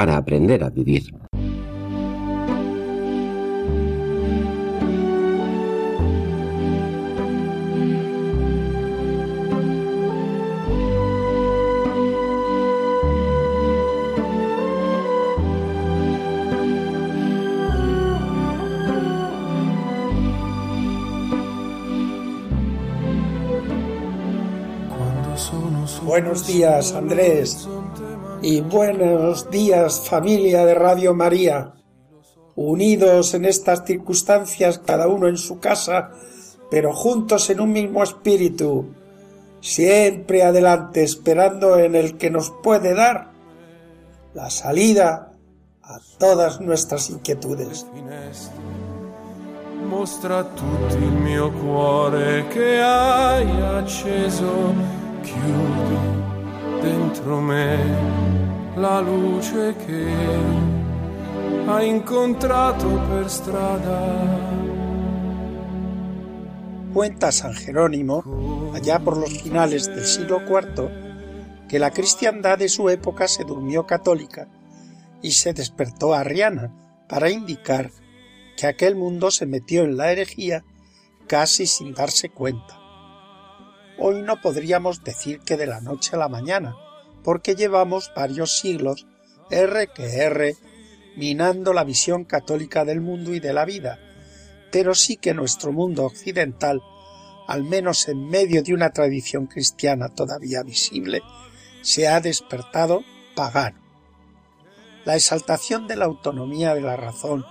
para aprender a vivir. Buenos días, Andrés. Y buenos días, familia de Radio María. Unidos en estas circunstancias, cada uno en su casa, pero juntos en un mismo espíritu. Siempre adelante, esperando en el que nos puede dar la salida a todas nuestras inquietudes. Mostra dentro me la luce che hai incontrato per strada. Cuenta San Jerónimo, allá por los finales del siglo IV, que la cristiandad de su época se durmió católica y se despertó arriana para indicar que aquel mundo se metió en la herejía casi sin darse cuenta. Hoy no podríamos decir que de la noche a la mañana, porque llevamos varios siglos R que R minando la visión católica del mundo y de la vida, pero sí que nuestro mundo occidental, al menos en medio de una tradición cristiana todavía visible, se ha despertado pagano. La exaltación de la autonomía de la razón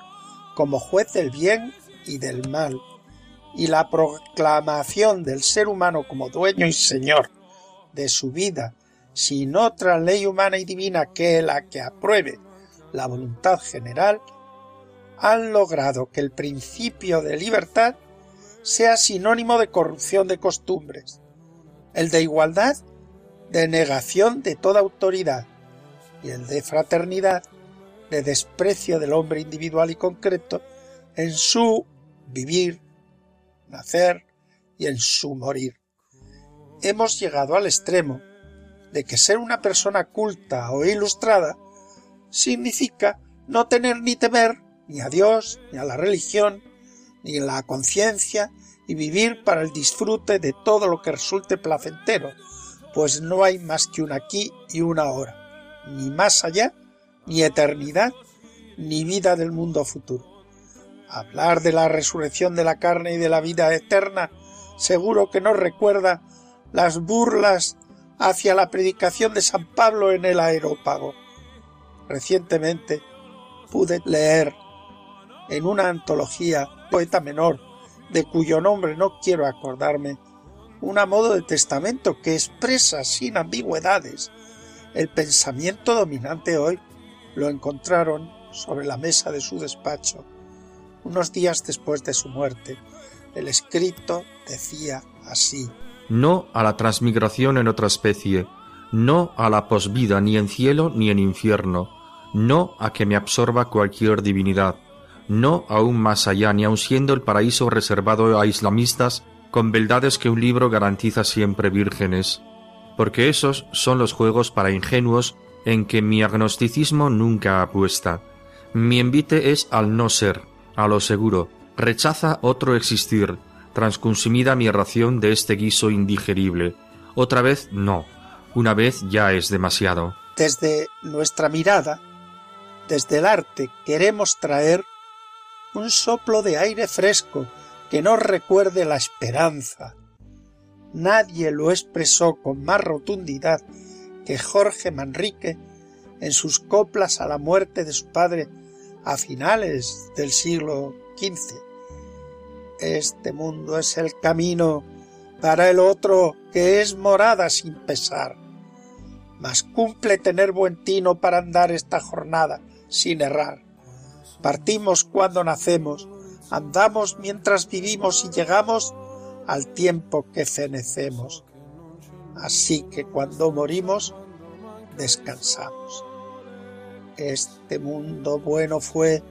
como juez del bien y del mal, y la proclamación del ser humano como dueño y señor de su vida sin otra ley humana y divina que la que apruebe la voluntad general, han logrado que el principio de libertad sea sinónimo de corrupción de costumbres, el de igualdad de negación de toda autoridad y el de fraternidad de desprecio del hombre individual y concreto en su vivir, nacer y en su morir. Hemos llegado al extremo de que ser una persona culta o ilustrada significa no tener ni temer ni a Dios, ni a la religión, ni a la conciencia, y vivir para el disfrute de todo lo que resulte placentero, pues no hay más que un aquí y una ahora, ni más allá ni eternidad, ni vida del mundo futuro. Hablar de la resurrección de la carne y de la vida eterna seguro que nos recuerda las burlas hacia la predicación de San Pablo en el aerópago. Recientemente pude leer en una antología poeta menor, de cuyo nombre no quiero acordarme, un modo de testamento que expresa sin ambigüedades el pensamiento dominante hoy lo encontraron sobre la mesa de su despacho, unos días después de su muerte. El escrito decía así No a la transmigración en otra especie, no a la posvida ni en cielo ni en infierno, no a que me absorba cualquier divinidad, no aún más allá ni aun siendo el paraíso reservado a islamistas con beldades que un libro garantiza siempre vírgenes, porque esos son los juegos para ingenuos en que mi agnosticismo nunca apuesta. Mi envite es al no ser, a lo seguro, rechaza otro existir, transconsumida mi ración de este guiso indigerible. Otra vez no, Una vez ya es demasiado. Desde nuestra mirada, desde el arte, queremos traer un soplo de aire fresco que nos recuerde la esperanza. Nadie lo expresó con más rotundidad que Jorge Manrique en sus coplas a la muerte de su padre a finales del siglo XV. Este mundo es el camino para el otro que es morada sin pesar. Mas cumple tener buen tino para andar esta jornada sin errar. Partimos cuando nacemos, andamos mientras vivimos y llegamos al tiempo que fenecemos. Así que cuando morimos, descansamos. Este mundo bueno fue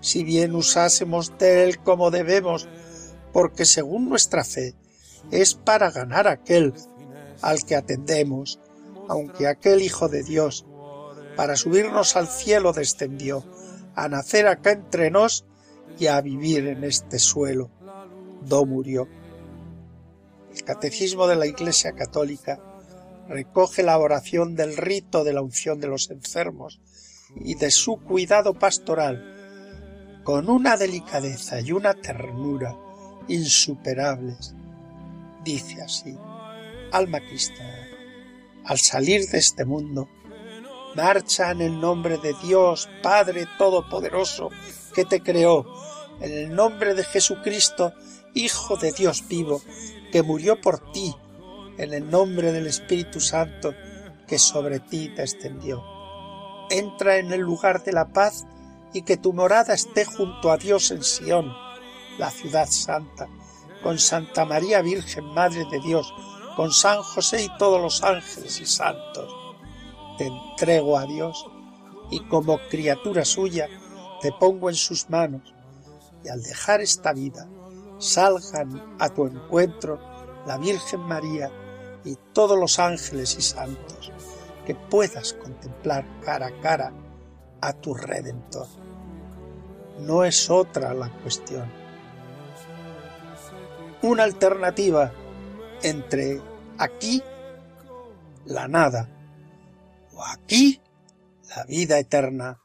si bien usásemos de él como debemos, porque según nuestra fe es para ganar aquel al que atendemos, aunque aquel Hijo de Dios, para subirnos al cielo descendió, a nacer acá entre nos y a vivir en este suelo, do murió. El Catecismo de la Iglesia Católica recoge la oración del rito de la unción de los enfermos y de su cuidado pastoral con una delicadeza y una ternura insuperables. Dice así, alma cristiana, al salir de este mundo, marcha en el nombre de Dios Padre Todopoderoso que te creó, en el nombre de Jesucristo, Hijo de Dios vivo, que murió por ti, en el nombre del Espíritu Santo que sobre ti descendió. Entra en el lugar de la paz y que tu morada esté junto a Dios en Sión, la ciudad santa, con Santa María Virgen, Madre de Dios, con San José y todos los ángeles y santos. Te entrego a Dios y como criatura suya te pongo en sus manos y al dejar esta vida salgan a tu encuentro la Virgen María y todos los ángeles y santos, que puedas contemplar cara a cara a tu Redentor. No es otra la cuestión. Una alternativa entre aquí la nada o aquí la vida eterna.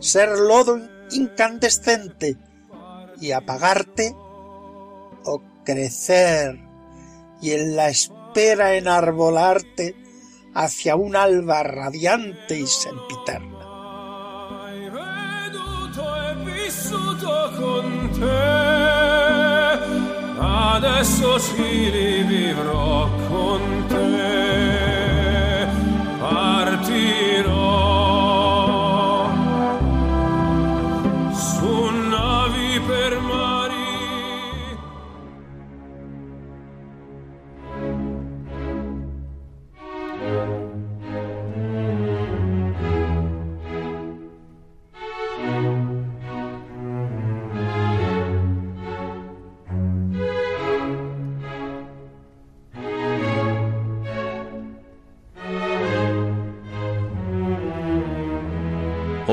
Ser lodo incandescente y apagarte o crecer y en la espera enarbolarte hacia un alba radiante y sempiterna. Adesso si rivivrò con te, partirò.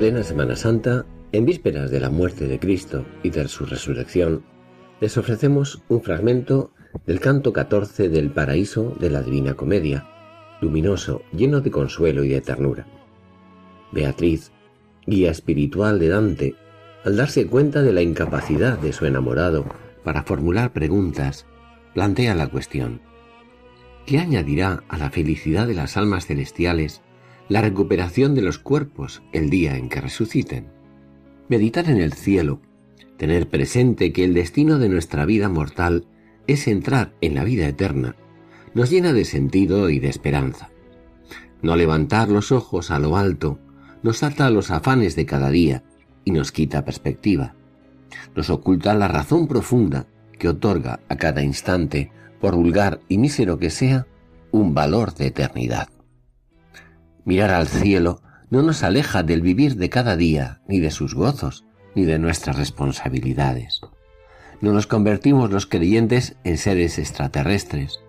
Plena Semana Santa, en vísperas de la muerte de Cristo y de su resurrección, les ofrecemos un fragmento del canto 14 del paraíso de la Divina Comedia, luminoso, lleno de consuelo y de ternura. Beatriz, guía espiritual de Dante, al darse cuenta de la incapacidad de su enamorado para formular preguntas, plantea la cuestión. ¿Qué añadirá a la felicidad de las almas celestiales la recuperación de los cuerpos el día en que resuciten. Meditar en el cielo, tener presente que el destino de nuestra vida mortal es entrar en la vida eterna, nos llena de sentido y de esperanza. No levantar los ojos a lo alto nos ata a los afanes de cada día y nos quita perspectiva. Nos oculta la razón profunda que otorga a cada instante, por vulgar y mísero que sea, un valor de eternidad. Mirar al cielo no nos aleja del vivir de cada día, ni de sus gozos, ni de nuestras responsabilidades. No nos convertimos los creyentes en seres extraterrestres.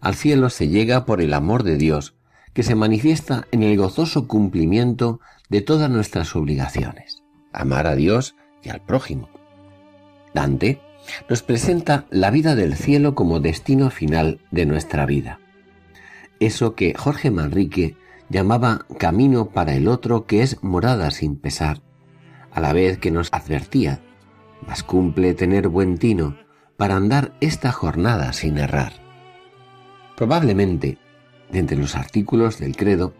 Al cielo se llega por el amor de Dios, que se manifiesta en el gozoso cumplimiento de todas nuestras obligaciones, amar a Dios y al prójimo. Dante nos presenta la vida del cielo como destino final de nuestra vida. Eso que Jorge Manrique llamaba camino para el otro que es morada sin pesar, a la vez que nos advertía, mas cumple tener buen tino para andar esta jornada sin errar. Probablemente, de entre los artículos del credo,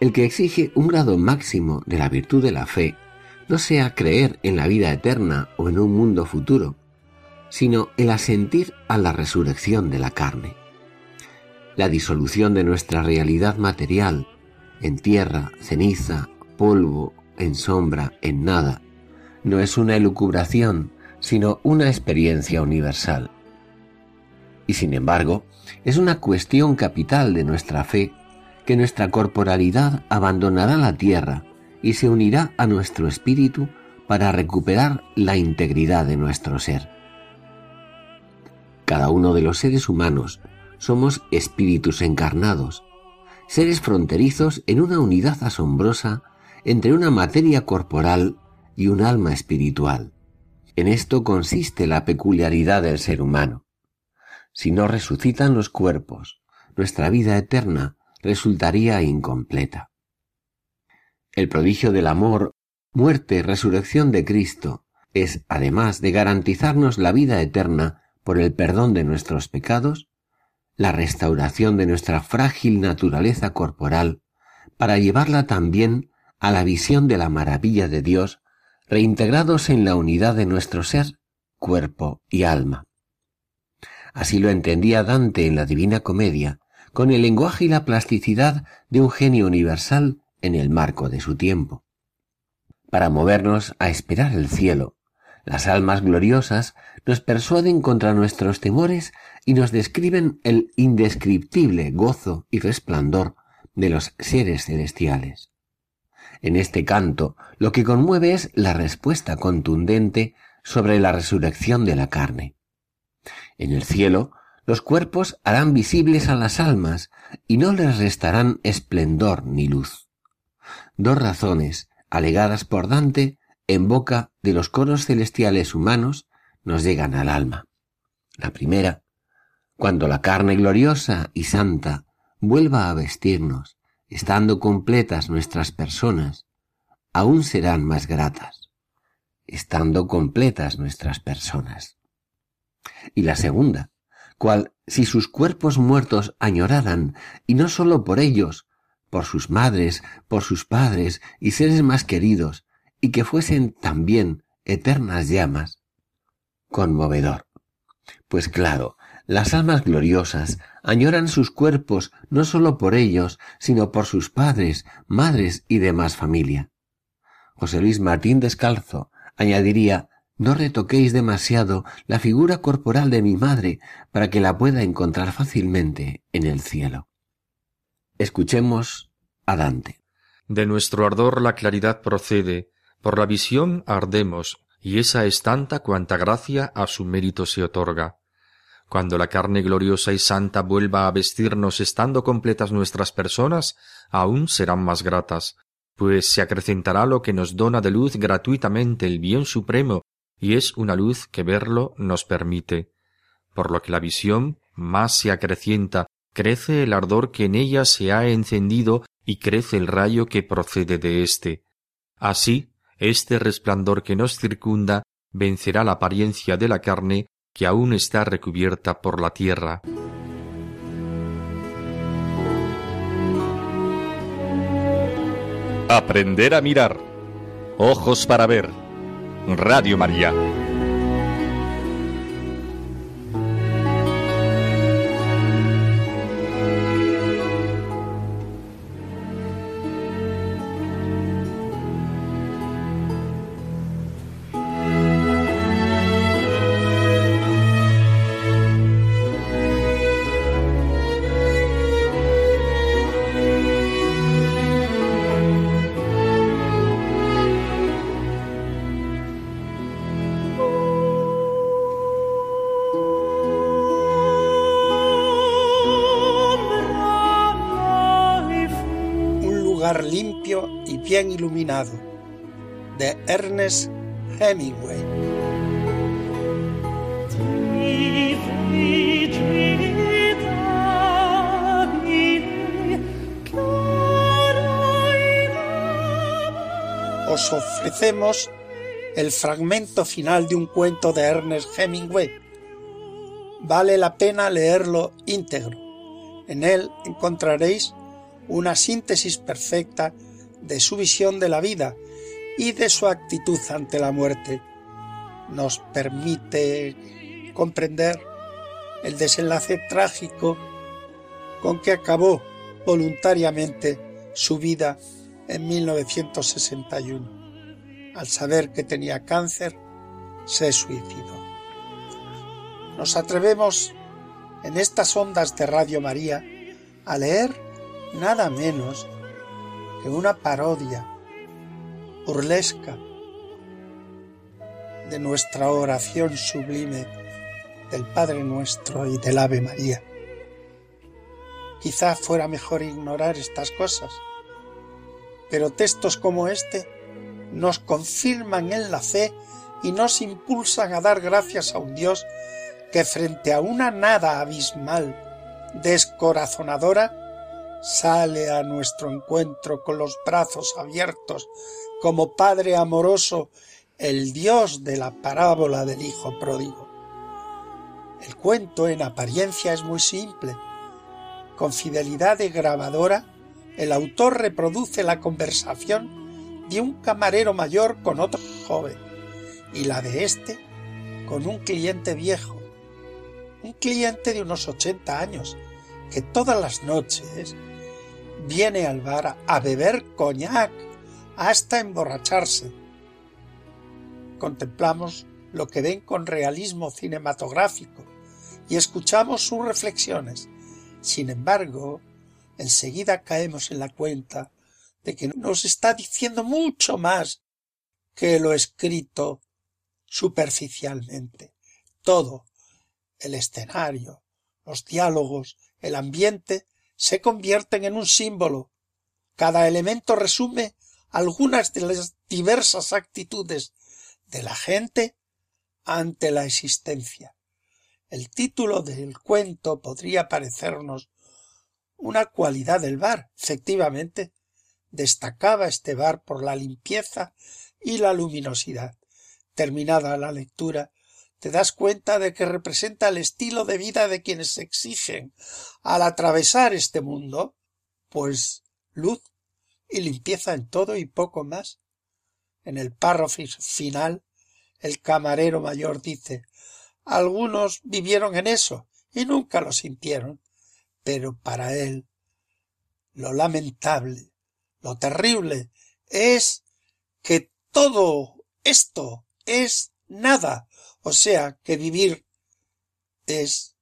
el que exige un grado máximo de la virtud de la fe no sea creer en la vida eterna o en un mundo futuro, sino el asentir a la resurrección de la carne. La disolución de nuestra realidad material en tierra, ceniza, polvo, en sombra, en nada, no es una elucubración, sino una experiencia universal. Y sin embargo, es una cuestión capital de nuestra fe que nuestra corporalidad abandonará la tierra y se unirá a nuestro espíritu para recuperar la integridad de nuestro ser. Cada uno de los seres humanos somos espíritus encarnados, seres fronterizos en una unidad asombrosa entre una materia corporal y un alma espiritual. En esto consiste la peculiaridad del ser humano. Si no resucitan los cuerpos, nuestra vida eterna resultaría incompleta. El prodigio del amor, muerte y resurrección de Cristo es, además de garantizarnos la vida eterna por el perdón de nuestros pecados, la restauración de nuestra frágil naturaleza corporal para llevarla también a la visión de la maravilla de Dios, reintegrados en la unidad de nuestro ser, cuerpo y alma. Así lo entendía Dante en la Divina Comedia, con el lenguaje y la plasticidad de un genio universal en el marco de su tiempo. Para movernos a esperar el cielo, las almas gloriosas nos persuaden contra nuestros temores y nos describen el indescriptible gozo y resplandor de los seres celestiales. En este canto lo que conmueve es la respuesta contundente sobre la resurrección de la carne. En el cielo los cuerpos harán visibles a las almas y no les restarán esplendor ni luz. Dos razones, alegadas por Dante, en boca de los coros celestiales humanos nos llegan al alma. La primera, cuando la carne gloriosa y santa vuelva a vestirnos, estando completas nuestras personas, aún serán más gratas, estando completas nuestras personas. Y la segunda, cual si sus cuerpos muertos añoraran, y no sólo por ellos, por sus madres, por sus padres y seres más queridos, y que fuesen también eternas llamas. Conmovedor. Pues claro, las almas gloriosas añoran sus cuerpos no sólo por ellos, sino por sus padres, madres y demás familia. José Luis Martín Descalzo añadiría no retoquéis demasiado la figura corporal de mi madre para que la pueda encontrar fácilmente en el cielo. Escuchemos a Dante. De nuestro ardor la claridad procede, por la visión ardemos, y esa es tanta cuanta gracia a su mérito se otorga. Cuando la carne gloriosa y santa vuelva a vestirnos estando completas nuestras personas, aún serán más gratas, pues se acrecentará lo que nos dona de luz gratuitamente el bien supremo, y es una luz que verlo nos permite. Por lo que la visión más se acrecienta, crece el ardor que en ella se ha encendido y crece el rayo que procede de éste. Así, este resplandor que nos circunda vencerá la apariencia de la carne que aún está recubierta por la tierra. Aprender a mirar. Ojos para ver. Radio María. Limpio y bien iluminado, de Ernest Hemingway. Os ofrecemos el fragmento final de un cuento de Ernest Hemingway. Vale la pena leerlo íntegro. En él encontraréis una síntesis perfecta de su visión de la vida y de su actitud ante la muerte. Nos permite comprender el desenlace trágico con que acabó voluntariamente su vida en 1961. Al saber que tenía cáncer, se suicidó. Nos atrevemos en estas ondas de Radio María a leer nada menos que una parodia burlesca de nuestra oración sublime del Padre Nuestro y del Ave María. Quizá fuera mejor ignorar estas cosas, pero textos como este nos confirman en la fe y nos impulsan a dar gracias a un Dios que frente a una nada abismal, descorazonadora, sale a nuestro encuentro con los brazos abiertos, como Padre amoroso, el Dios de la parábola del Hijo pródigo. El cuento en apariencia es muy simple. Con fidelidad de grabadora, el autor reproduce la conversación de un camarero mayor con otro joven y la de éste con un cliente viejo, un cliente de unos ochenta años, que todas las noches viene al bar a beber coñac hasta emborracharse. Contemplamos lo que ven con realismo cinematográfico y escuchamos sus reflexiones. Sin embargo, enseguida caemos en la cuenta de que nos está diciendo mucho más que lo escrito superficialmente. Todo, el escenario, los diálogos, el ambiente, se convierten en un símbolo. Cada elemento resume algunas de las diversas actitudes de la gente ante la existencia. El título del cuento podría parecernos una cualidad del bar. Efectivamente, destacaba este bar por la limpieza y la luminosidad. Terminada la lectura, te das cuenta de que representa el estilo de vida de quienes se exigen al atravesar este mundo, pues luz y limpieza en todo y poco más. En el párrafo final, el camarero mayor dice algunos vivieron en eso y nunca lo sintieron, pero para él lo lamentable, lo terrible es que todo esto es nada o sea que vivir es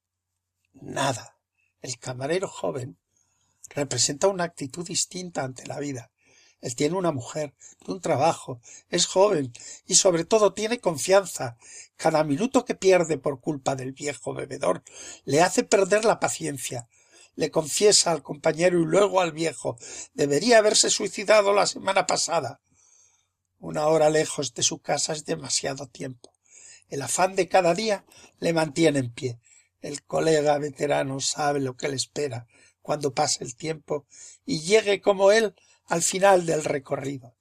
nada. El camarero joven representa una actitud distinta ante la vida. Él tiene una mujer, un trabajo, es joven y sobre todo tiene confianza. Cada minuto que pierde por culpa del viejo bebedor le hace perder la paciencia. Le confiesa al compañero y luego al viejo. Debería haberse suicidado la semana pasada. Una hora lejos de su casa es demasiado tiempo. El afán de cada día le mantiene en pie. El colega veterano sabe lo que le espera cuando pase el tiempo y llegue como él al final del recorrido.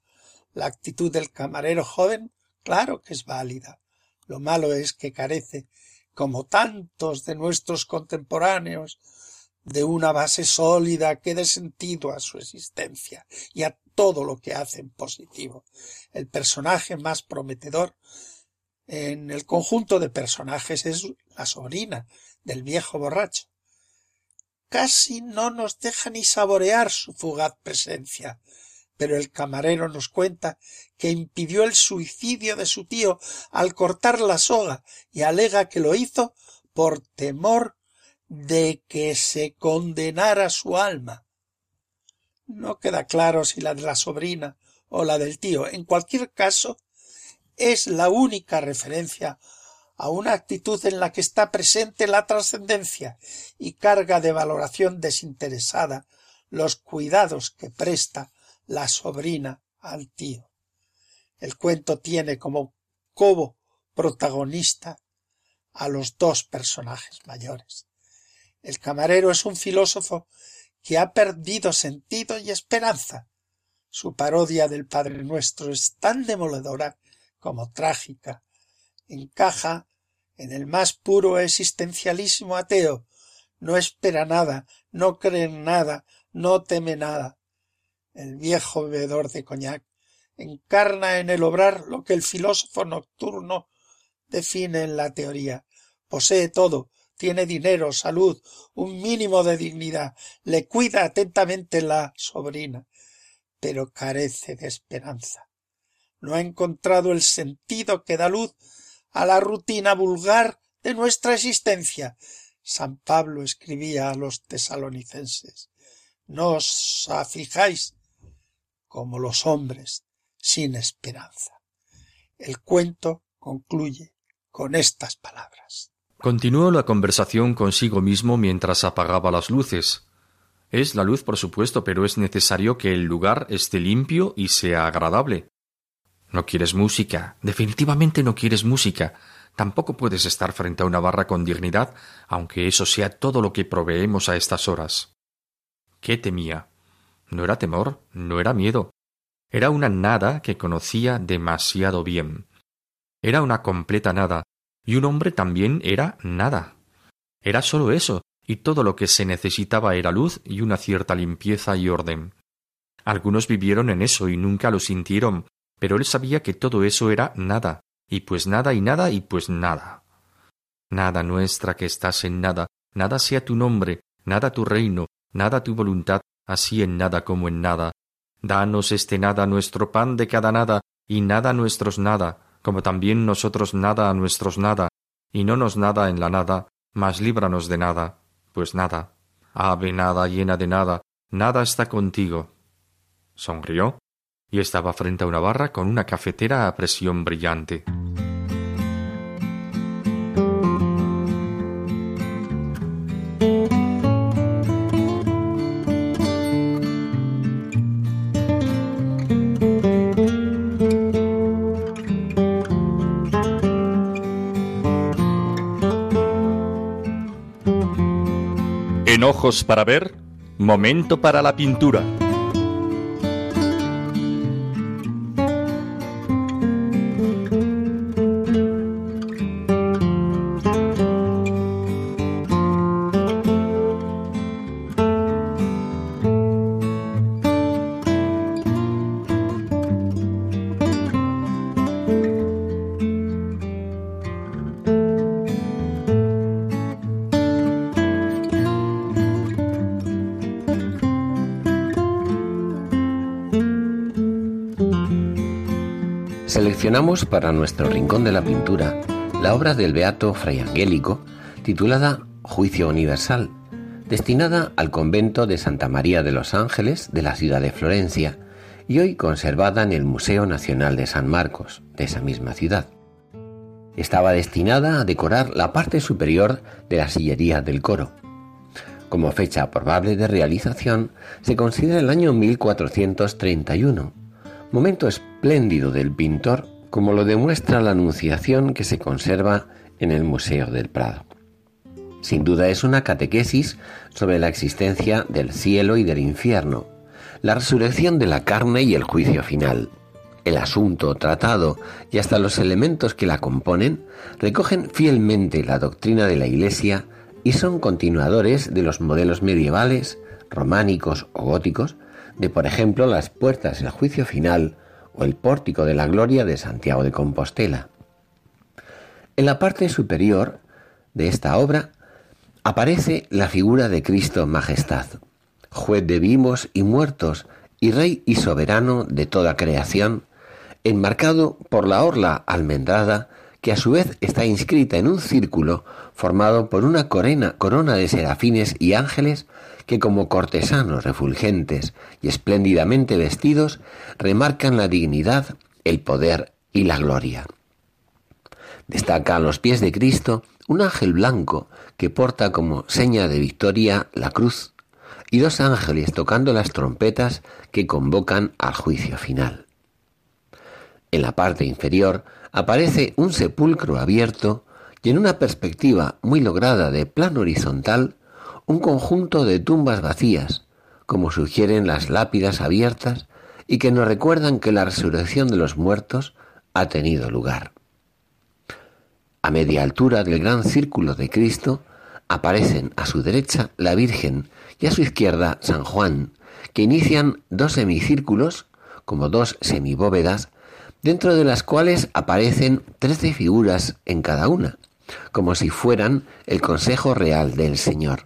La actitud del camarero joven, claro que es válida. Lo malo es que carece, como tantos de nuestros contemporáneos, de una base sólida que dé sentido a su existencia y a todo lo que hace en positivo. El personaje más prometedor en el conjunto de personajes es la sobrina del viejo borracho. Casi no nos deja ni saborear su fugaz presencia, pero el camarero nos cuenta que impidió el suicidio de su tío al cortar la soga y alega que lo hizo por temor de que se condenara su alma. No queda claro si la de la sobrina o la del tío. En cualquier caso, es la única referencia a una actitud en la que está presente la trascendencia y carga de valoración desinteresada los cuidados que presta la sobrina al tío. El cuento tiene como cobo protagonista a los dos personajes mayores. El camarero es un filósofo que ha perdido sentido y esperanza. Su parodia del Padre Nuestro es tan demoledora como trágica. Encaja en el más puro existencialismo ateo. No espera nada, no cree en nada, no teme nada. El viejo bebedor de coñac encarna en el obrar lo que el filósofo nocturno define en la teoría. Posee todo, tiene dinero, salud, un mínimo de dignidad, le cuida atentamente la sobrina, pero carece de esperanza. No ha encontrado el sentido que da luz a la rutina vulgar de nuestra existencia. San Pablo escribía a los tesalonicenses No os aflijáis como los hombres sin esperanza. El cuento concluye con estas palabras. Continuó la conversación consigo mismo mientras apagaba las luces. Es la luz, por supuesto, pero es necesario que el lugar esté limpio y sea agradable. No quieres música, definitivamente no quieres música. Tampoco puedes estar frente a una barra con dignidad, aunque eso sea todo lo que proveemos a estas horas. ¿Qué temía? No era temor, no era miedo. Era una nada que conocía demasiado bien. Era una completa nada, y un hombre también era nada. Era sólo eso, y todo lo que se necesitaba era luz y una cierta limpieza y orden. Algunos vivieron en eso y nunca lo sintieron, pero él sabía que todo eso era nada, y pues nada y nada y pues nada. Nada nuestra que estás en nada, nada sea tu nombre, nada tu reino, nada tu voluntad, así en nada como en nada. Danos este nada nuestro pan de cada nada, y nada nuestros nada, como también nosotros nada a nuestros nada, y no nos nada en la nada, mas líbranos de nada, pues nada, ave nada llena de nada, nada está contigo. Sonrió, y estaba frente a una barra con una cafetera a presión brillante. ojos para ver, momento para la pintura. Seleccionamos para nuestro rincón de la pintura la obra del beato Fray Angélico titulada Juicio Universal, destinada al convento de Santa María de los Ángeles de la ciudad de Florencia y hoy conservada en el Museo Nacional de San Marcos de esa misma ciudad. Estaba destinada a decorar la parte superior de la sillería del coro. Como fecha probable de realización se considera el año 1431 momento espléndido del pintor como lo demuestra la anunciación que se conserva en el Museo del Prado. Sin duda es una catequesis sobre la existencia del cielo y del infierno, la resurrección de la carne y el juicio final. El asunto tratado y hasta los elementos que la componen recogen fielmente la doctrina de la Iglesia y son continuadores de los modelos medievales, románicos o góticos de, por ejemplo, las puertas del juicio final o el pórtico de la gloria de Santiago de Compostela. En la parte superior de esta obra aparece la figura de Cristo Majestad, juez de vivos y muertos y rey y soberano de toda creación, enmarcado por la orla almendrada que a su vez está inscrita en un círculo formado por una corona, corona de serafines y ángeles que como cortesanos refulgentes y espléndidamente vestidos remarcan la dignidad, el poder y la gloria. Destaca a los pies de Cristo un ángel blanco que porta como seña de victoria la cruz, y dos ángeles tocando las trompetas que convocan al juicio final. En la parte inferior aparece un sepulcro abierto y en una perspectiva muy lograda de plano horizontal un conjunto de tumbas vacías, como sugieren las lápidas abiertas y que nos recuerdan que la resurrección de los muertos ha tenido lugar. A media altura del gran círculo de Cristo aparecen a su derecha la Virgen y a su izquierda San Juan, que inician dos semicírculos, como dos semibóvedas, dentro de las cuales aparecen trece figuras en cada una, como si fueran el Consejo Real del Señor.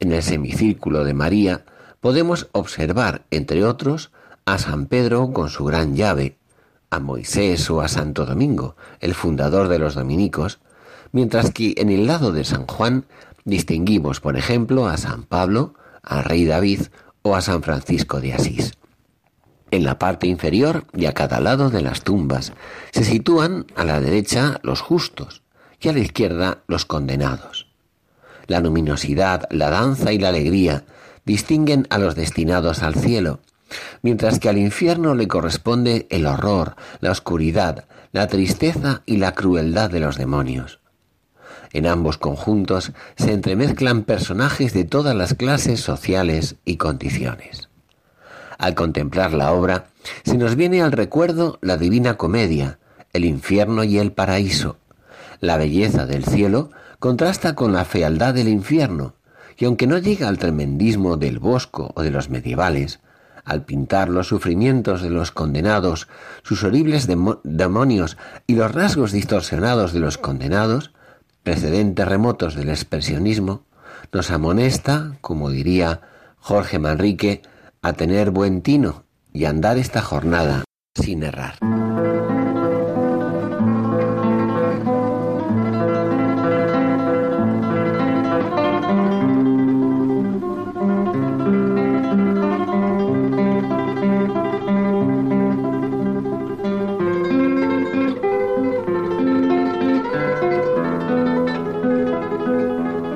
En el semicírculo de María podemos observar, entre otros, a San Pedro con su gran llave, a Moisés o a Santo Domingo, el fundador de los dominicos, mientras que en el lado de San Juan distinguimos, por ejemplo, a San Pablo, al rey David o a San Francisco de Asís. En la parte inferior y a cada lado de las tumbas se sitúan a la derecha los justos y a la izquierda los condenados. La luminosidad, la danza y la alegría distinguen a los destinados al cielo mientras que al infierno le corresponde el horror, la oscuridad, la tristeza y la crueldad de los demonios. En ambos conjuntos se entremezclan personajes de todas las clases sociales y condiciones. Al contemplar la obra, se nos viene al recuerdo la divina comedia, el infierno y el paraíso. La belleza del cielo contrasta con la fealdad del infierno, y aunque no llega al tremendismo del bosco o de los medievales, al pintar los sufrimientos de los condenados, sus horribles demonios y los rasgos distorsionados de los condenados, precedentes remotos del expresionismo, nos amonesta, como diría Jorge Manrique, a tener buen tino y andar esta jornada sin errar.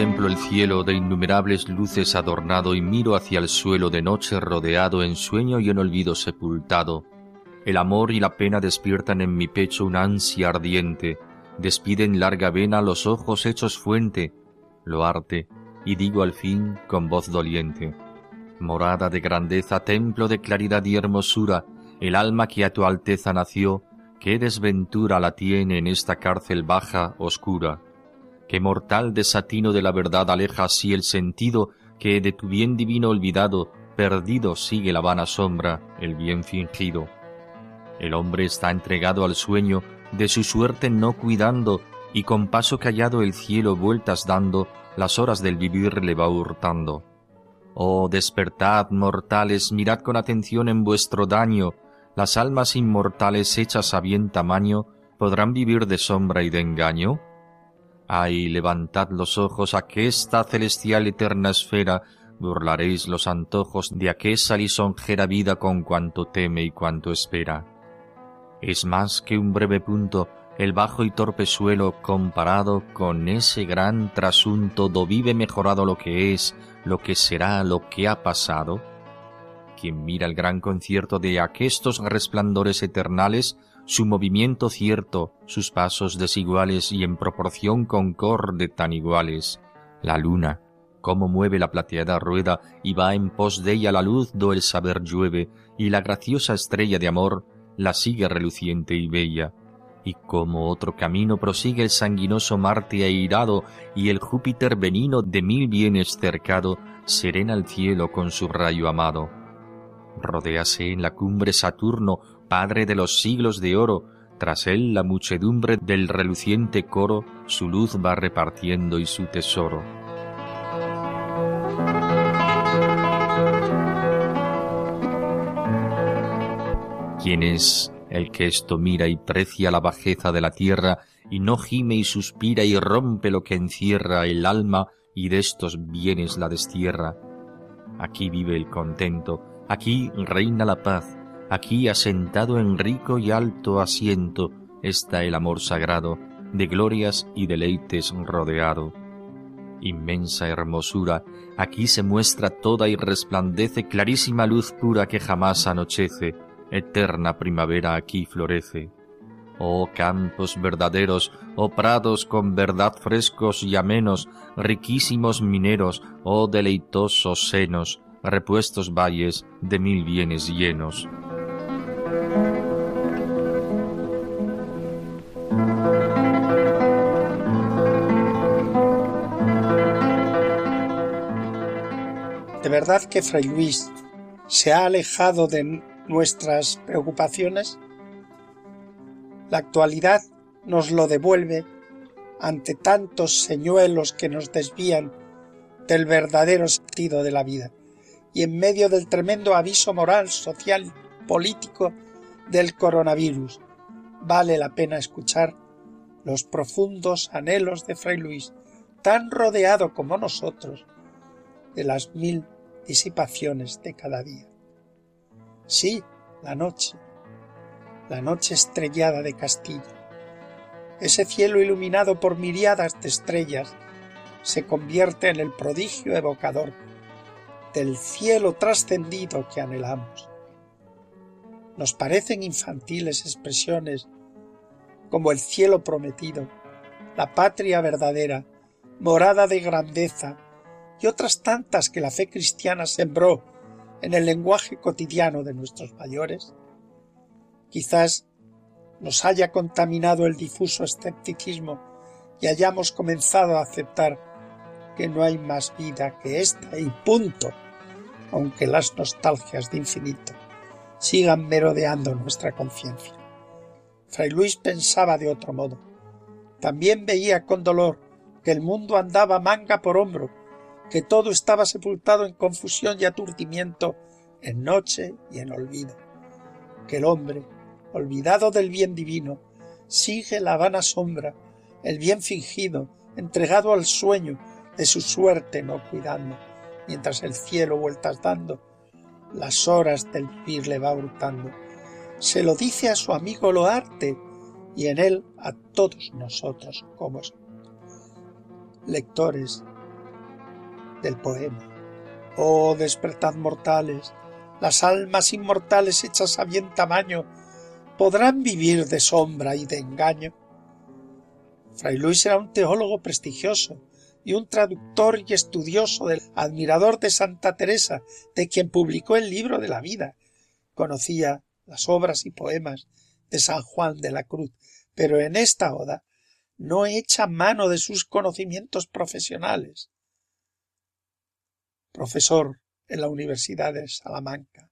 Contemplo el cielo de innumerables luces adornado y miro hacia el suelo de noche rodeado en sueño y en olvido sepultado, el amor y la pena despiertan en mi pecho una ansia ardiente, despiden larga vena los ojos hechos fuente, lo arte, y digo al fin con voz doliente, morada de grandeza, templo de claridad y hermosura, el alma que a tu alteza nació, qué desventura la tiene en esta cárcel baja, oscura que mortal desatino de la verdad aleja así el sentido que de tu bien divino olvidado, perdido sigue la vana sombra, el bien fingido. El hombre está entregado al sueño, de su suerte no cuidando, y con paso callado el cielo vueltas dando, las horas del vivir le va hurtando. Oh, despertad, mortales, mirad con atención en vuestro daño, las almas inmortales hechas a bien tamaño, ¿podrán vivir de sombra y de engaño? Ay, levantad los ojos a que esta celestial eterna esfera burlaréis los antojos de aquella lisonjera vida con cuanto teme y cuanto espera. Es más que un breve punto el bajo y torpe suelo comparado con ese gran trasunto do vive mejorado lo que es, lo que será, lo que ha pasado. Quien mira el gran concierto de aquestos resplandores eternales, su movimiento cierto, sus pasos desiguales y en proporción concorde tan iguales. La luna, cómo mueve la plateada rueda y va en pos de ella la luz do el saber llueve, y la graciosa estrella de amor la sigue reluciente y bella. Y como otro camino prosigue el sanguinoso Marte airado, y el Júpiter benino de mil bienes cercado, serena el cielo con su rayo amado. Rodéase en la cumbre Saturno, Padre de los siglos de oro, tras él la muchedumbre del reluciente coro su luz va repartiendo y su tesoro. ¿Quién es el que esto mira y precia la bajeza de la tierra y no gime y suspira y rompe lo que encierra el alma y de estos bienes la destierra? Aquí vive el contento, aquí reina la paz, aquí asentado en rico y alto asiento está el amor sagrado, de glorias y deleites rodeado. Inmensa hermosura, aquí se muestra toda y resplandece clarísima luz pura que jamás anochece, eterna primavera aquí florece. Oh campos verdaderos, oh prados con verdad frescos y amenos, riquísimos mineros, oh deleitosos senos, repuestos valles de mil bienes llenos. Verdad que Fray Luis se ha alejado de nuestras preocupaciones? La actualidad nos lo devuelve ante tantos señuelos que nos desvían del verdadero sentido de la vida y en medio del tremendo aviso moral, social y político del coronavirus. Vale la pena escuchar los profundos anhelos de Fray Luis, tan rodeado como nosotros de las mil disipaciones de cada día. Sí, la noche, la noche estrellada de Castilla, ese cielo iluminado por miriadas de estrellas, se convierte en el prodigio evocador del cielo trascendido que anhelamos. Nos parecen infantiles expresiones como el cielo prometido, la patria verdadera, morada de grandeza, y otras tantas que la fe cristiana sembró en el lenguaje cotidiano de nuestros mayores, quizás nos haya contaminado el difuso escepticismo y hayamos comenzado a aceptar que no hay más vida que esta y punto, aunque las nostalgias de infinito sigan merodeando nuestra conciencia. Fray Luis pensaba de otro modo. También veía con dolor que el mundo andaba manga por hombro que todo estaba sepultado en confusión y aturdimiento, en noche y en olvido, que el hombre, olvidado del bien divino, sigue la vana sombra, el bien fingido, entregado al sueño de su suerte no cuidando, mientras el cielo vueltas dando, las horas del vivir le va hurtando. Se lo dice a su amigo Loarte y en él a todos nosotros como lectores del poema. Oh, despertad mortales, las almas inmortales hechas a bien tamaño, ¿podrán vivir de sombra y de engaño? Fray Luis era un teólogo prestigioso y un traductor y estudioso del admirador de Santa Teresa, de quien publicó el libro de la vida. Conocía las obras y poemas de San Juan de la Cruz, pero en esta oda no echa mano de sus conocimientos profesionales profesor en la Universidad de Salamanca.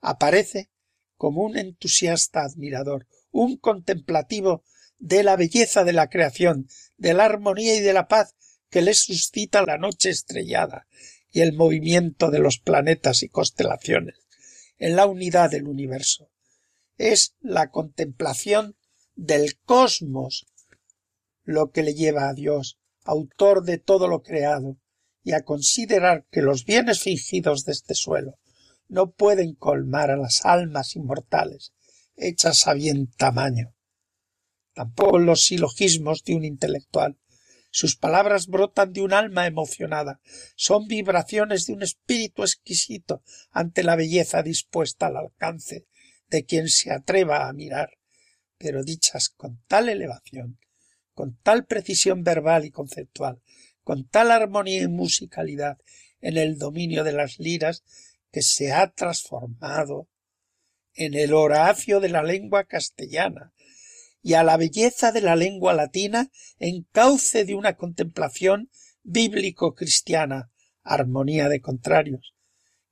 Aparece como un entusiasta admirador, un contemplativo de la belleza de la creación, de la armonía y de la paz que le suscita la noche estrellada y el movimiento de los planetas y constelaciones en la unidad del universo. Es la contemplación del cosmos lo que le lleva a Dios, autor de todo lo creado, y a considerar que los bienes fingidos de este suelo no pueden colmar a las almas inmortales hechas a bien tamaño. Tampoco los silogismos de un intelectual. Sus palabras brotan de un alma emocionada, son vibraciones de un espíritu exquisito ante la belleza dispuesta al alcance de quien se atreva a mirar, pero dichas con tal elevación, con tal precisión verbal y conceptual, con tal armonía y musicalidad en el dominio de las liras que se ha transformado en el Horacio de la lengua castellana y a la belleza de la lengua latina en cauce de una contemplación bíblico-cristiana, armonía de contrarios,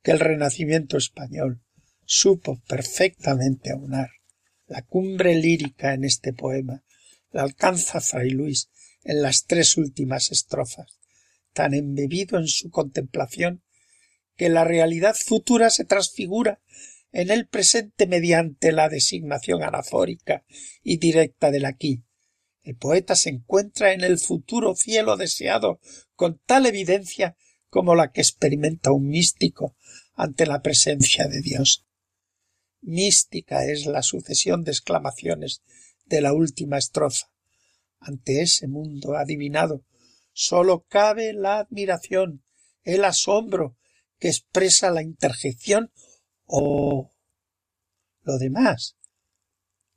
que el Renacimiento español supo perfectamente aunar. La cumbre lírica en este poema la alcanza Fray Luis en las tres últimas estrofas, tan embebido en su contemplación que la realidad futura se transfigura en el presente mediante la designación anafórica y directa del aquí. El poeta se encuentra en el futuro cielo deseado con tal evidencia como la que experimenta un místico ante la presencia de Dios. Mística es la sucesión de exclamaciones de la última estrofa. Ante ese mundo adivinado sólo cabe la admiración, el asombro que expresa la interjección o lo demás.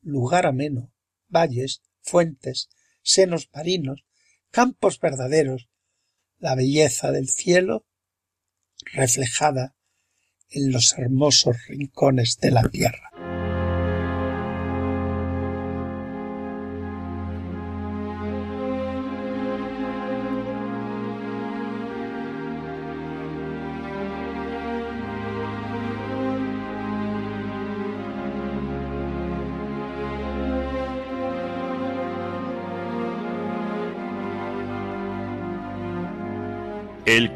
Lugar ameno, valles, fuentes, senos marinos, campos verdaderos, la belleza del cielo reflejada en los hermosos rincones de la tierra.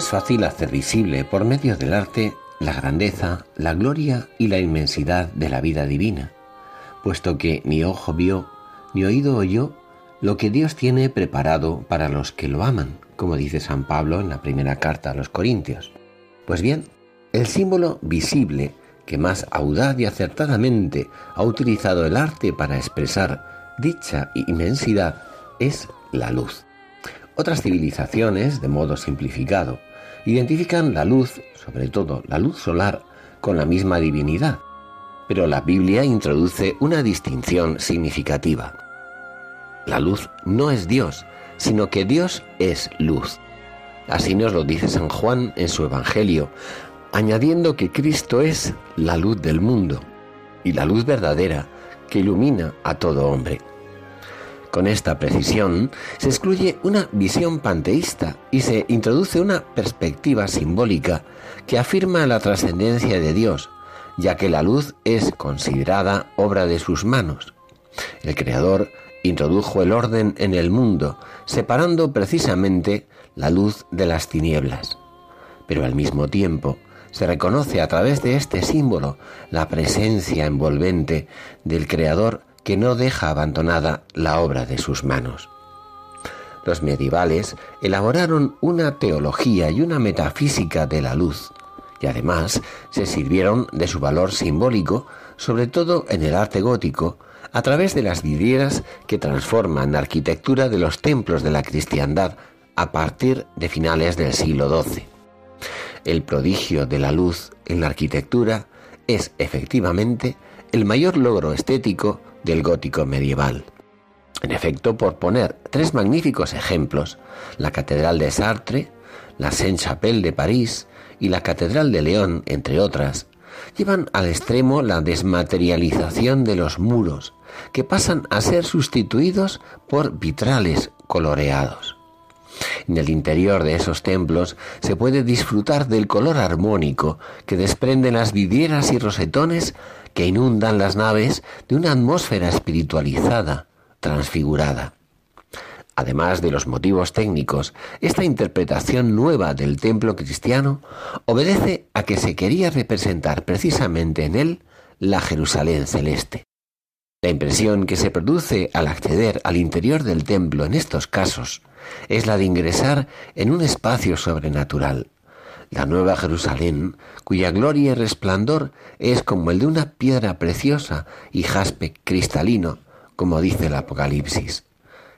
Es fácil hacer visible por medio del arte la grandeza, la gloria y la inmensidad de la vida divina, puesto que ni ojo vio, ni oído oyó lo que Dios tiene preparado para los que lo aman, como dice San Pablo en la primera carta a los Corintios. Pues bien, el símbolo visible que más audaz y acertadamente ha utilizado el arte para expresar dicha inmensidad es la luz. Otras civilizaciones, de modo simplificado, identifican la luz, sobre todo la luz solar, con la misma divinidad, pero la Biblia introduce una distinción significativa. La luz no es Dios, sino que Dios es luz. Así nos lo dice San Juan en su Evangelio, añadiendo que Cristo es la luz del mundo y la luz verdadera que ilumina a todo hombre. Con esta precisión se excluye una visión panteísta y se introduce una perspectiva simbólica que afirma la trascendencia de Dios, ya que la luz es considerada obra de sus manos. El Creador introdujo el orden en el mundo, separando precisamente la luz de las tinieblas. Pero al mismo tiempo se reconoce a través de este símbolo la presencia envolvente del Creador que no deja abandonada la obra de sus manos. Los medievales elaboraron una teología y una metafísica de la luz, y además se sirvieron de su valor simbólico, sobre todo en el arte gótico, a través de las vidrieras que transforman la arquitectura de los templos de la cristiandad a partir de finales del siglo XII. El prodigio de la luz en la arquitectura es efectivamente el mayor logro estético del gótico medieval. En efecto, por poner tres magníficos ejemplos, la Catedral de Sartre, la Saint-Chapelle de París y la Catedral de León, entre otras, llevan al extremo la desmaterialización de los muros, que pasan a ser sustituidos por vitrales coloreados. En el interior de esos templos se puede disfrutar del color armónico que desprenden las vidrieras y rosetones que inundan las naves de una atmósfera espiritualizada, transfigurada. Además de los motivos técnicos, esta interpretación nueva del templo cristiano obedece a que se quería representar precisamente en él la Jerusalén celeste. La impresión que se produce al acceder al interior del templo en estos casos es la de ingresar en un espacio sobrenatural, la nueva Jerusalén, cuya gloria y resplandor es como el de una piedra preciosa y jaspe cristalino, como dice el Apocalipsis.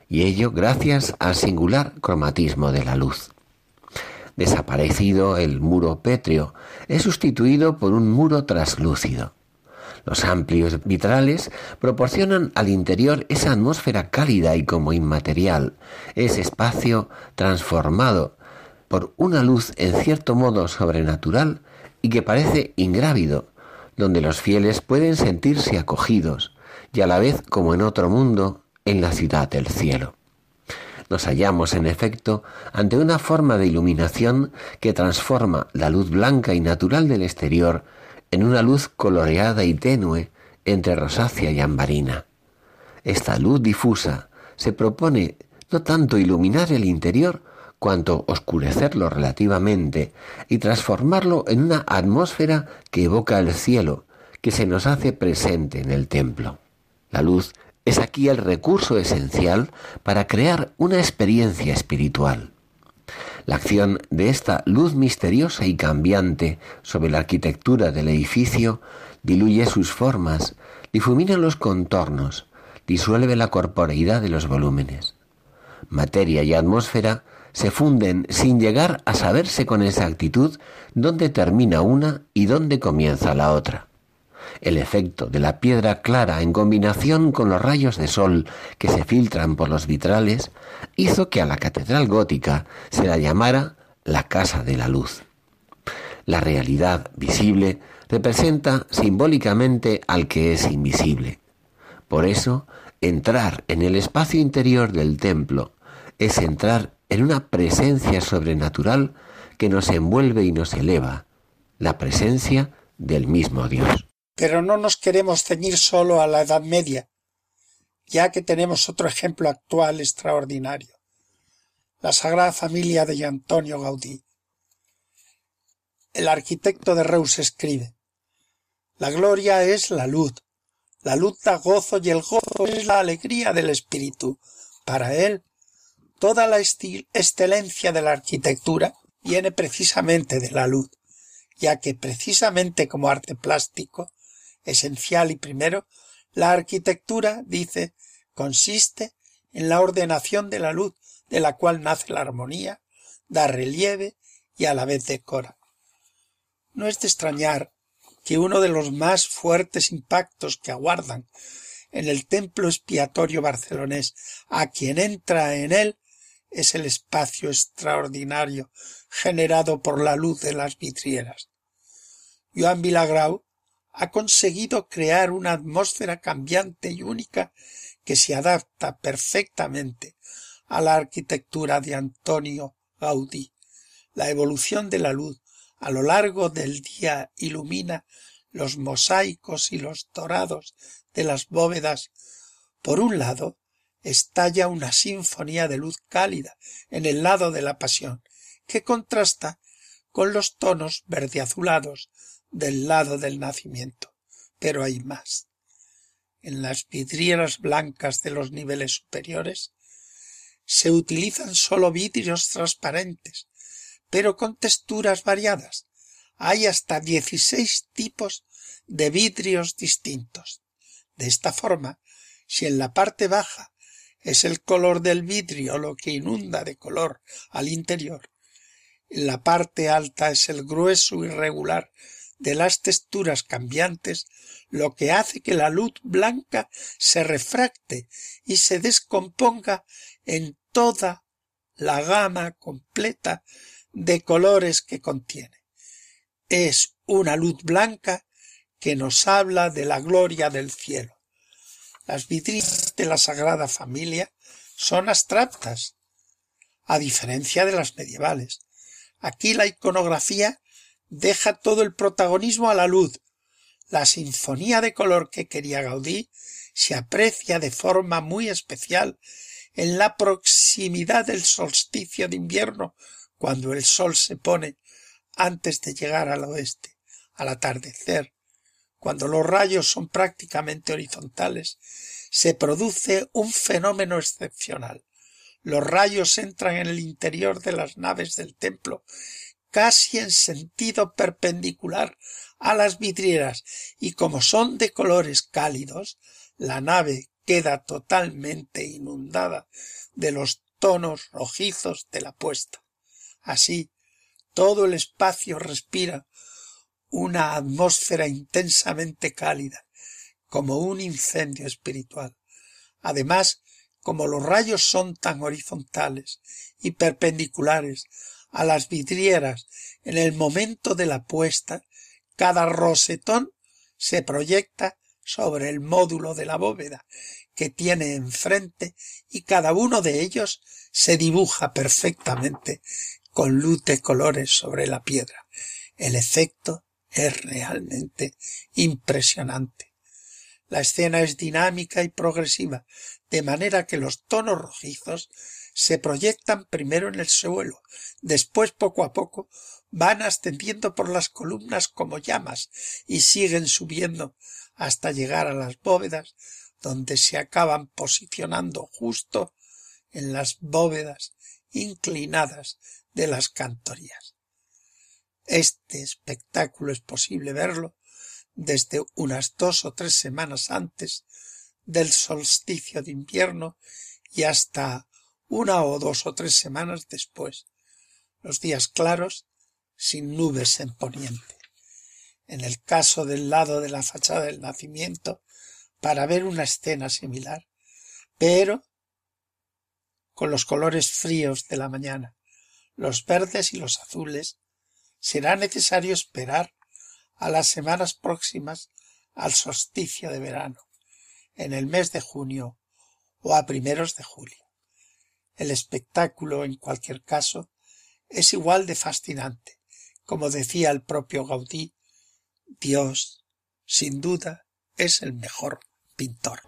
y ello gracias al singular cromatismo de la luz. Desaparecido el muro pétreo, es sustituido por un muro traslúcido. Los amplios vitrales proporcionan al interior esa atmósfera cálida y como inmaterial, ese espacio transformado por una luz en cierto modo sobrenatural y que parece ingrávido, donde los fieles pueden sentirse acogidos y a la vez como en otro mundo, en la ciudad del cielo. Nos hallamos, en efecto, ante una forma de iluminación que transforma la luz blanca y natural del exterior en una luz coloreada y tenue entre rosácea y ambarina. Esta luz difusa se propone no tanto iluminar el interior cuanto oscurecerlo relativamente y transformarlo en una atmósfera que evoca el cielo, que se nos hace presente en el templo. La luz es aquí el recurso esencial para crear una experiencia espiritual. La acción de esta luz misteriosa y cambiante sobre la arquitectura del edificio diluye sus formas, difumina los contornos, disuelve la corporeidad de los volúmenes. Materia y atmósfera se funden sin llegar a saberse con exactitud dónde termina una y dónde comienza la otra. El efecto de la piedra clara en combinación con los rayos de sol que se filtran por los vitrales hizo que a la catedral gótica se la llamara la Casa de la Luz. La realidad visible representa simbólicamente al que es invisible. Por eso, entrar en el espacio interior del templo es entrar en una presencia sobrenatural que nos envuelve y nos eleva, la presencia del mismo Dios. Pero no nos queremos ceñir solo a la Edad Media, ya que tenemos otro ejemplo actual extraordinario, la Sagrada Familia de Antonio Gaudí. El arquitecto de Reus escribe, La gloria es la luz, la luz da gozo y el gozo es la alegría del espíritu. Para él, toda la excelencia de la arquitectura viene precisamente de la luz, ya que precisamente como arte plástico esencial y primero, la arquitectura, dice, consiste en la ordenación de la luz de la cual nace la armonía, da relieve y a la vez decora. No es de extrañar que uno de los más fuertes impactos que aguardan en el templo expiatorio barcelonés a quien entra en él es el espacio extraordinario generado por la luz de las vidrieras. Joan Vilagrau ha conseguido crear una atmósfera cambiante y única que se adapta perfectamente a la arquitectura de Antonio Gaudí. La evolución de la luz a lo largo del día ilumina los mosaicos y los dorados de las bóvedas. Por un lado, estalla una sinfonía de luz cálida en el lado de la pasión, que contrasta con los tonos verde azulados del lado del nacimiento. Pero hay más. En las vidrieras blancas de los niveles superiores se utilizan sólo vidrios transparentes, pero con texturas variadas. Hay hasta dieciséis tipos de vidrios distintos. De esta forma, si en la parte baja es el color del vidrio lo que inunda de color al interior, la parte alta es el grueso irregular de las texturas cambiantes, lo que hace que la luz blanca se refracte y se descomponga en toda la gama completa de colores que contiene. Es una luz blanca que nos habla de la gloria del cielo. Las vitrinas de la Sagrada Familia son abstractas, a diferencia de las medievales. Aquí la iconografía deja todo el protagonismo a la luz. La sinfonía de color que quería Gaudí se aprecia de forma muy especial en la proximidad del solsticio de invierno, cuando el sol se pone antes de llegar al oeste, al atardecer, cuando los rayos son prácticamente horizontales, se produce un fenómeno excepcional. Los rayos entran en el interior de las naves del templo casi en sentido perpendicular a las vidrieras y como son de colores cálidos, la nave queda totalmente inundada de los tonos rojizos de la puesta. Así, todo el espacio respira una atmósfera intensamente cálida, como un incendio espiritual. Además, como los rayos son tan horizontales y perpendiculares a las vidrieras en el momento de la puesta, cada rosetón se proyecta sobre el módulo de la bóveda que tiene enfrente y cada uno de ellos se dibuja perfectamente con luz de colores sobre la piedra. El efecto es realmente impresionante. La escena es dinámica y progresiva, de manera que los tonos rojizos se proyectan primero en el suelo, después poco a poco van ascendiendo por las columnas como llamas y siguen subiendo hasta llegar a las bóvedas donde se acaban posicionando justo en las bóvedas inclinadas de las cantorías. Este espectáculo es posible verlo desde unas dos o tres semanas antes del solsticio de invierno y hasta una o dos o tres semanas después, los días claros sin nubes en poniente. En el caso del lado de la fachada del nacimiento, para ver una escena similar, pero con los colores fríos de la mañana, los verdes y los azules, será necesario esperar a las semanas próximas al solsticio de verano, en el mes de junio o a primeros de julio. El espectáculo, en cualquier caso, es igual de fascinante. Como decía el propio Gaudí, Dios, sin duda, es el mejor pintor.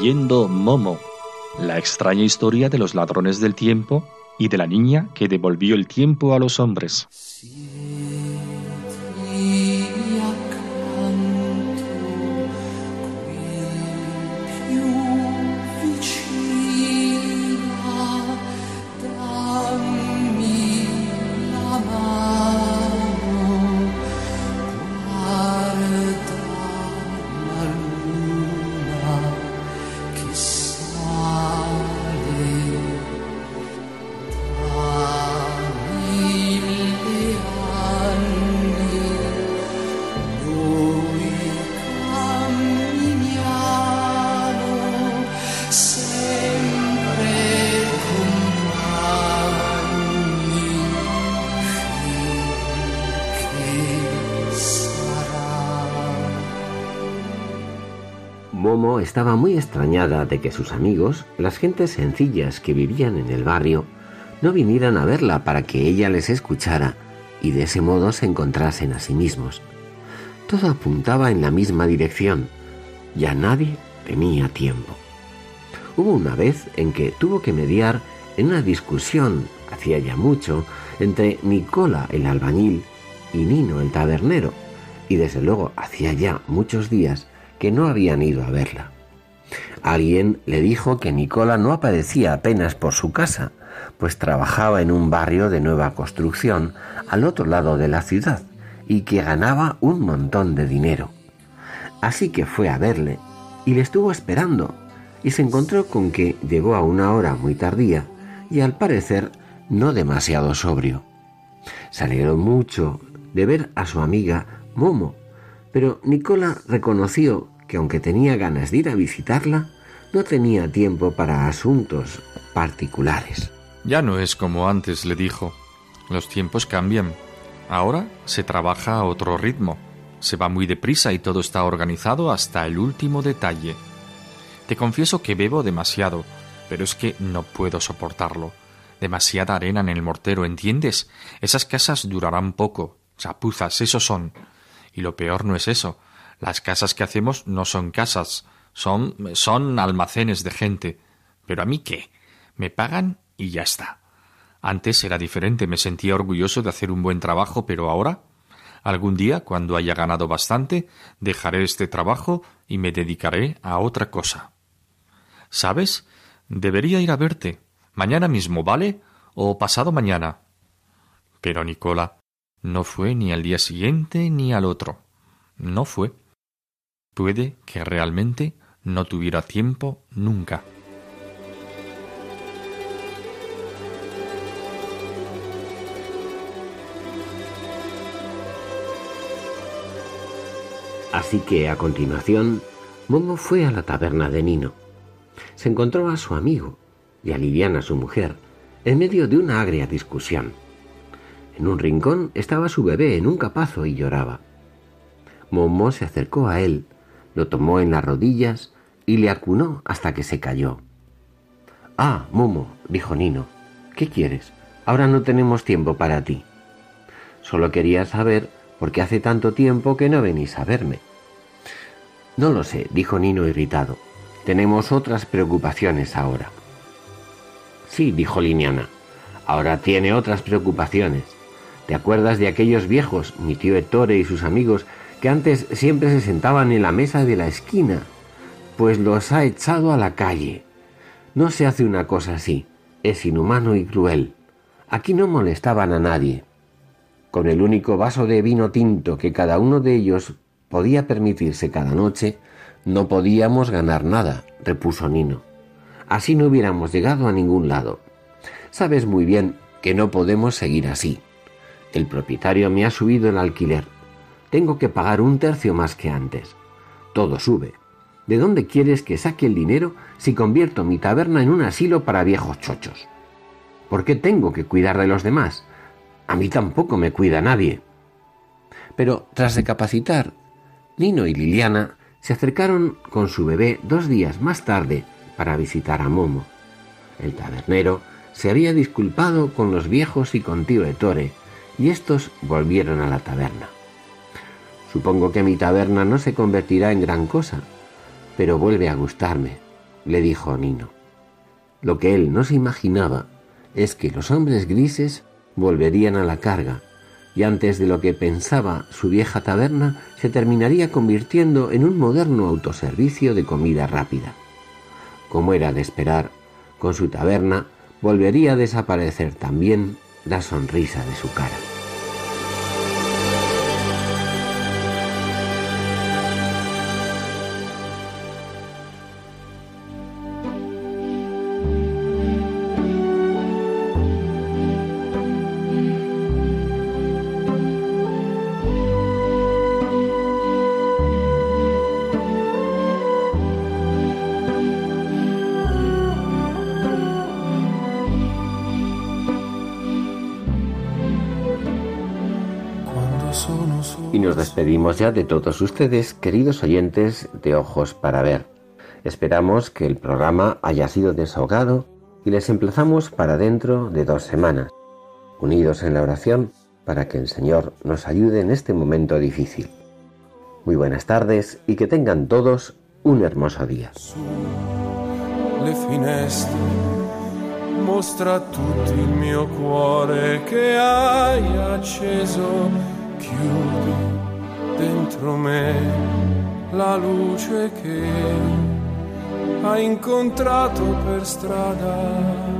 Leyendo Momo, la extraña historia de los ladrones del tiempo y de la niña que devolvió el tiempo a los hombres. Estaba muy extrañada de que sus amigos, las gentes sencillas que vivían en el barrio, no vinieran a verla para que ella les escuchara y de ese modo se encontrasen a sí mismos. Todo apuntaba en la misma dirección. Ya nadie tenía tiempo. Hubo una vez en que tuvo que mediar en una discusión, hacía ya mucho, entre Nicola el albañil y Nino el tabernero, y desde luego hacía ya muchos días que no habían ido a verla. Alguien le dijo que Nicola no aparecía apenas por su casa, pues trabajaba en un barrio de nueva construcción al otro lado de la ciudad y que ganaba un montón de dinero. Así que fue a verle y le estuvo esperando y se encontró con que llegó a una hora muy tardía y al parecer no demasiado sobrio. Salieron mucho de ver a su amiga Momo, pero Nicola reconoció que aunque tenía ganas de ir a visitarla, no tenía tiempo para asuntos particulares. Ya no es como antes, le dijo. Los tiempos cambian. Ahora se trabaja a otro ritmo. Se va muy deprisa y todo está organizado hasta el último detalle. Te confieso que bebo demasiado, pero es que no puedo soportarlo. Demasiada arena en el mortero, ¿entiendes? Esas casas durarán poco. Chapuzas, eso son. Y lo peor no es eso. Las casas que hacemos no son casas, son, son almacenes de gente. Pero a mí qué? Me pagan y ya está. Antes era diferente, me sentía orgulloso de hacer un buen trabajo, pero ahora, Algún día, cuando haya ganado bastante, dejaré este trabajo y me dedicaré a otra cosa. ¿Sabes? Debería ir a verte. Mañana mismo, ¿vale? O pasado mañana. Pero Nicola no fue ni al día siguiente ni al otro. No fue. Puede que realmente no tuviera tiempo nunca. Así que a continuación, Momo fue a la taberna de Nino. Se encontró a su amigo y a Liliana, su mujer, en medio de una agria discusión. En un rincón estaba su bebé en un capazo y lloraba. Momo se acercó a él, lo tomó en las rodillas y le acunó hasta que se cayó. Ah, Momo, dijo Nino, ¿qué quieres? Ahora no tenemos tiempo para ti. Solo quería saber porque hace tanto tiempo que no venís a verme. No lo sé, dijo Nino irritado. Tenemos otras preocupaciones ahora. Sí, dijo Liniana. Ahora tiene otras preocupaciones. ¿Te acuerdas de aquellos viejos, mi tío Ettore y sus amigos, que antes siempre se sentaban en la mesa de la esquina? Pues los ha echado a la calle. No se hace una cosa así. Es inhumano y cruel. Aquí no molestaban a nadie. Con el único vaso de vino tinto que cada uno de ellos podía permitirse cada noche, no podíamos ganar nada, repuso Nino. Así no hubiéramos llegado a ningún lado. Sabes muy bien que no podemos seguir así. El propietario me ha subido el alquiler. Tengo que pagar un tercio más que antes. Todo sube. ¿De dónde quieres que saque el dinero si convierto mi taberna en un asilo para viejos chochos? ¿Por qué tengo que cuidar de los demás? A mí tampoco me cuida nadie. Pero tras recapacitar, Nino y Liliana se acercaron con su bebé dos días más tarde para visitar a Momo. El tabernero se había disculpado con los viejos y con tío Ettore, y estos volvieron a la taberna. Supongo que mi taberna no se convertirá en gran cosa, pero vuelve a gustarme, le dijo Nino. Lo que él no se imaginaba es que los hombres grises volverían a la carga, y antes de lo que pensaba su vieja taberna se terminaría convirtiendo en un moderno autoservicio de comida rápida. Como era de esperar, con su taberna volvería a desaparecer también la sonrisa de su cara. Nos despedimos ya de todos ustedes, queridos oyentes de Ojos para Ver. Esperamos que el programa haya sido desahogado y les emplazamos para dentro de dos semanas, unidos en la oración para que el Señor nos ayude en este momento difícil. Muy buenas tardes y que tengan todos un hermoso día. Chiudi dentro me la luce che hai incontrato per strada